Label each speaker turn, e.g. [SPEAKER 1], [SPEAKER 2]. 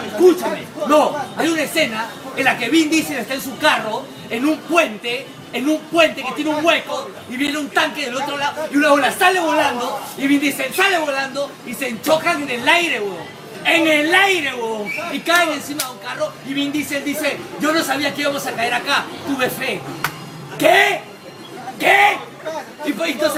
[SPEAKER 1] escúchame. No, hay una escena en la que Vin Diesel está en su carro, en un puente, en un puente que tiene un hueco, y viene un tanque del otro lado, y una bola sale volando, y Vin Diesel sale volando, y se enchocan en el aire, weón. En el aire, weón. Y caen encima de un carro, y Vin Diesel dice, yo no sabía que íbamos a caer acá, tuve fe. ¿Qué? ¿Qué? Y pues, entonces